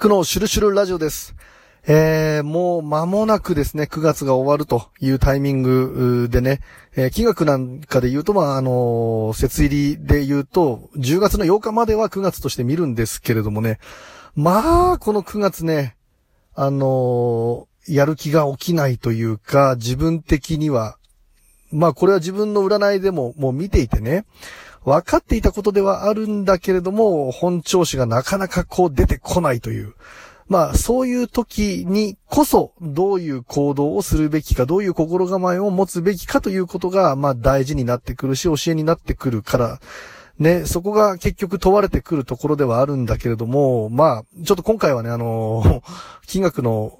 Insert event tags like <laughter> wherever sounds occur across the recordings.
クのシュルシュルラジオです。えー、もう間もなくですね、9月が終わるというタイミングでね、えー、金額なんかで言うと、まあ、あのー、節入りで言うと、10月の8日までは9月として見るんですけれどもね、まあ、この9月ね、あのー、やる気が起きないというか、自分的には、まあ、これは自分の占いでももう見ていてね、分かっていたことではあるんだけれども、本調子がなかなかこう出てこないという。まあ、そういう時にこそ、どういう行動をするべきか、どういう心構えを持つべきかということが、まあ、大事になってくるし、教えになってくるから、ね、そこが結局問われてくるところではあるんだけれども、まあ、ちょっと今回はね、あの、金額の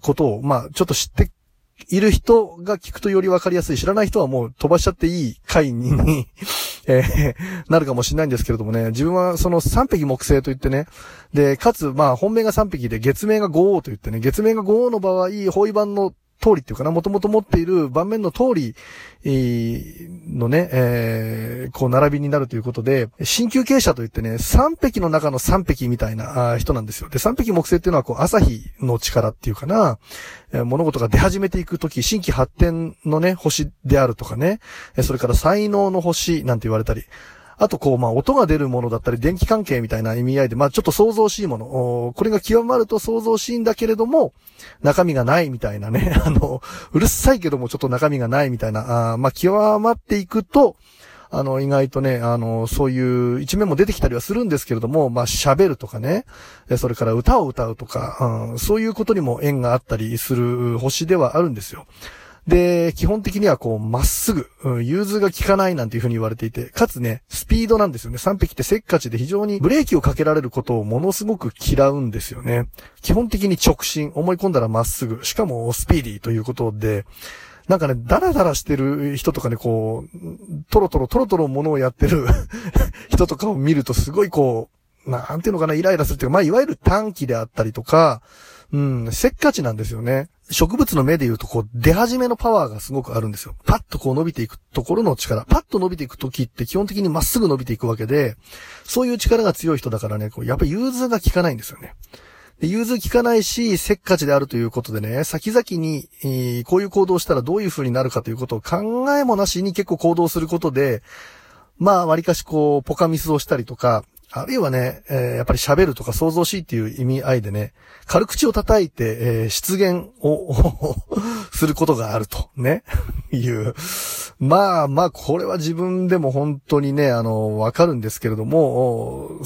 ことを、まあ、ちょっと知っている人が聞くとより分かりやすい。知らない人はもう飛ばしちゃっていい回に <laughs> えー、なるかもしれないんですけれどもね、自分はその三匹木星と言ってね、で、かつ、まあ、本命が三匹で月面が五王と言ってね、月面が五王の場合、方位版の通りっていうかな、もともと持っている盤面の通りのね、えー、こう並びになるということで、新旧傾斜といってね、三匹の中の三匹みたいな人なんですよ。で、三匹木星っていうのはこう朝日の力っていうかな、えー、物事が出始めていくとき、新規発展のね、星であるとかね、それから才能の星なんて言われたり、あとこう、まあ、音が出るものだったり、電気関係みたいな意味合いで、まあ、ちょっと想像しいもの。これが極まると想像しいんだけれども、中身がないみたいなね。あの、<laughs> うるさいけどもちょっと中身がないみたいな。あまあ、極まっていくと、あの、意外とね、あの、そういう一面も出てきたりはするんですけれども、まあ、喋るとかね、それから歌を歌うとか、うん、そういうことにも縁があったりする星ではあるんですよ。で、基本的にはこう、まっすぐ、うん、融通が効かないなんていうふうに言われていて、かつね、スピードなんですよね。3匹ってせっかちで非常にブレーキをかけられることをものすごく嫌うんですよね。基本的に直進、思い込んだらまっすぐ、しかもスピーディーということで、なんかね、ダラダラしてる人とかね、こう、トロトロトロトロものをやってる <laughs> 人とかを見るとすごいこう、なんていうのかな、イライラするっていうか、まあ、いわゆる短期であったりとか、うん、せっかちなんですよね。植物の目で言うと、こう、出始めのパワーがすごくあるんですよ。パッとこう伸びていくところの力。パッと伸びていく時って基本的にまっすぐ伸びていくわけで、そういう力が強い人だからね、こうやっぱ融通が効かないんですよね。で融通効かないし、せっかちであるということでね、先々に、えー、こういう行動したらどういう風になるかということを考えもなしに結構行動することで、まあ、割かしこう、ポカミスをしたりとか、あるいはね、えー、やっぱり喋るとか想像しいっていう意味合いでね、軽口を叩いて、えー、出現を <laughs> することがあると、ね、<laughs> いう。まあまあ、これは自分でも本当にね、あの、わかるんですけれども、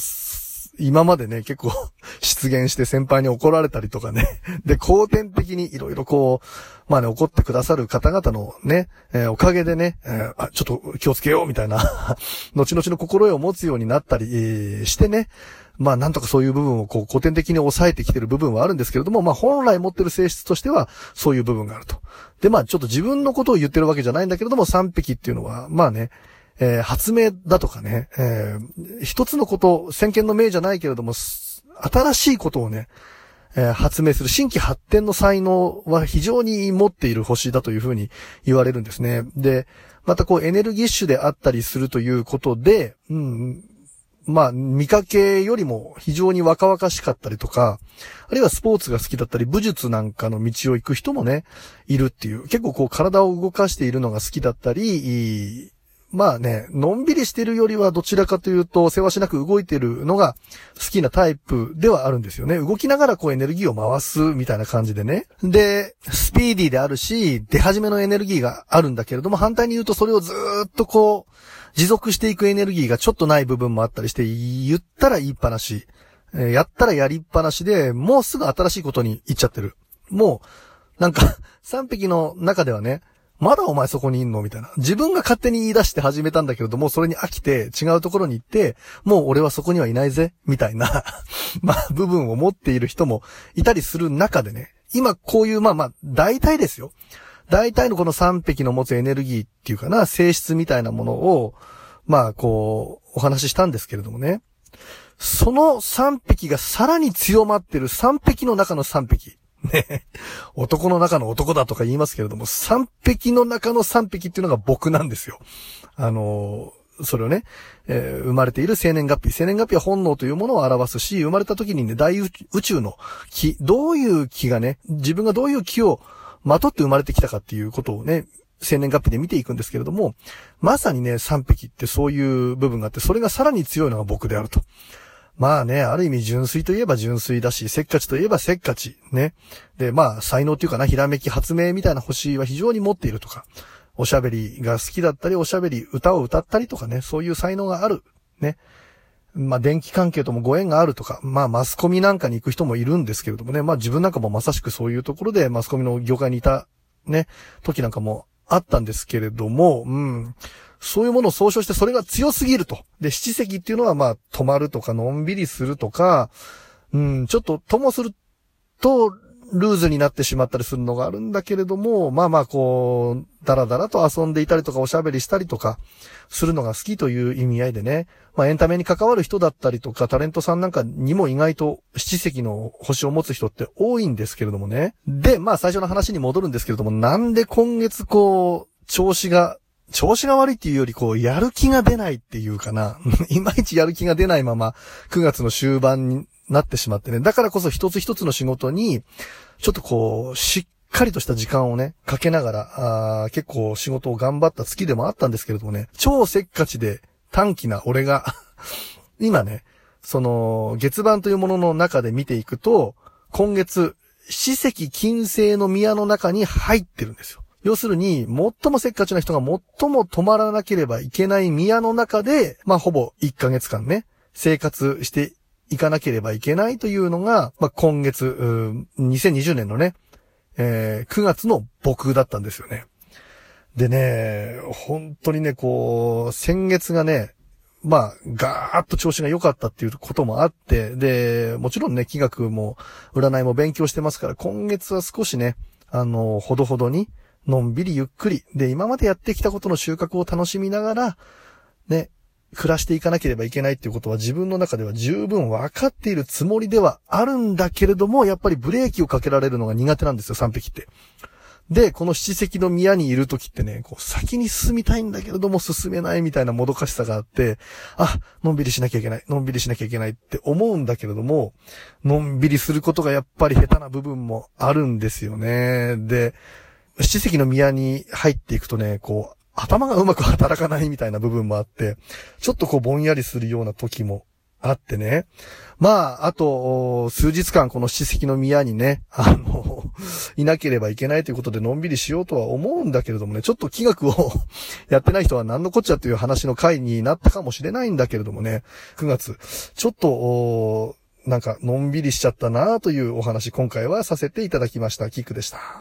今までね、結構 <laughs> 出現して先輩に怒られたりとかね。<laughs> で、後天的にいろいろこう、まあね、怒ってくださる方々のね、えー、おかげでね、えー、あ、ちょっと気をつけようみたいな <laughs> 後々の心得を持つようになったり、えー、してね、まあなんとかそういう部分をこう古典的に抑えてきてる部分はあるんですけれども、まあ本来持ってる性質としてはそういう部分があると。でまあちょっと自分のことを言ってるわけじゃないんだけれども、三匹っていうのは、まあね、えー、発明だとかね、えー、一つのこと、先見の明じゃないけれども、新しいことをね、えー、発明する新規発展の才能は非常に持っている星だというふうに言われるんですね。で、またこうエネルギッシュであったりするということで、うん、まあ、見かけよりも非常に若々しかったりとか、あるいはスポーツが好きだったり、武術なんかの道を行く人もね、いるっていう、結構こう体を動かしているのが好きだったり、まあね、のんびりしてるよりはどちらかというと、世話しなく動いてるのが好きなタイプではあるんですよね。動きながらこうエネルギーを回すみたいな感じでね。で、スピーディーであるし、出始めのエネルギーがあるんだけれども、反対に言うとそれをずっとこう、持続していくエネルギーがちょっとない部分もあったりして、言ったら言いっぱなし、やったらやりっぱなしで、もうすぐ新しいことに行っちゃってる。もう、なんか、3匹の中ではね、まだお前そこにいんの？みたいな。自分が勝手に言い出して始めたんだけれども、それに飽きて違うところに行って、もう俺はそこにはいないぜ、みたいな <laughs> まあ、部分を持っている人もいたりする中でね、今こういう、まあまあ、大体ですよ。大体のこの3匹の持つエネルギーっていうかな、性質みたいなものを、まあ、こう、お話ししたんですけれどもね。その3匹がさらに強まってる3匹の中の3匹。ね。男の中の男だとか言いますけれども、3匹の中の3匹っていうのが僕なんですよ。あの、それをね、えー、生まれている生年月日。生年月日は本能というものを表すし、生まれた時にね、大宇宙の気、どういう気がね、自分がどういう気をまとって生まれてきたかっていうことをね、生年月日で見ていくんですけれども、まさにね、三匹ってそういう部分があって、それがさらに強いのが僕であると。まあね、ある意味純粋といえば純粋だし、せっかちといえばせっかち。ね。で、まあ、才能っていうかな、ひらめき、発明みたいな星は非常に持っているとか、おしゃべりが好きだったり、おしゃべり、歌を歌ったりとかね、そういう才能がある。ね。まあ、電気関係ともご縁があるとか、まあ、マスコミなんかに行く人もいるんですけれどもね、まあ、自分なんかもまさしくそういうところでマスコミの業界にいた、ね、時なんかもあったんですけれども、うん。そういうものを総称してそれが強すぎると。で、七席っていうのはまあ、止まるとか、のんびりするとか、うん、ちょっとともすると、ルーズになってしまったりするのがあるんだけれども、まあまあこう、だらだらと遊んでいたりとかおしゃべりしたりとか、するのが好きという意味合いでね、まあエンタメに関わる人だったりとか、タレントさんなんかにも意外と七石の星を持つ人って多いんですけれどもね。で、まあ最初の話に戻るんですけれども、なんで今月こう、調子が調子が悪いっていうより、こう、やる気が出ないっていうかな。<laughs> いまいちやる気が出ないまま、9月の終盤になってしまってね。だからこそ一つ一つの仕事に、ちょっとこう、しっかりとした時間をね、かけながら、あ結構仕事を頑張った月でもあったんですけれどもね、超せっかちで短気な俺が <laughs> 今ね、その、月番というものの中で見ていくと、今月、史跡金星の宮の中に入ってるんですよ。要するに、最もせっかちな人が最も止まらなければいけない宮の中で、まあ、ほぼ1ヶ月間ね、生活していかなければいけないというのが、まあ、今月、2020年のね、えー、9月の僕だったんですよね。でね、本当にね、こう、先月がね、まあ、ガーッと調子が良かったっていうこともあって、で、もちろんね、気学も占いも勉強してますから、今月は少しね、あの、ほどほどに、のんびりゆっくり、で、今までやってきたことの収穫を楽しみながら、ね、暮らしていかなければいけないっていうことは自分の中では十分分かっているつもりではあるんだけれども、やっぱりブレーキをかけられるのが苦手なんですよ、三匹って。で、この七石の宮にいるときってね、こう先に進みたいんだけれども進めないみたいなもどかしさがあって、あ、のんびりしなきゃいけない、のんびりしなきゃいけないって思うんだけれども、のんびりすることがやっぱり下手な部分もあるんですよね。で、七石の宮に入っていくとね、こう、頭がうまく働かないみたいな部分もあって、ちょっとこうぼんやりするような時もあってね。まあ、あと、数日間この七石の宮にね、<laughs> あの、いなければいけないということでのんびりしようとは思うんだけれどもね、ちょっと気学を <laughs> やってない人は何のこっちゃという話の回になったかもしれないんだけれどもね、9月、ちょっと、なんか、のんびりしちゃったなというお話、今回はさせていただきました。キックでした。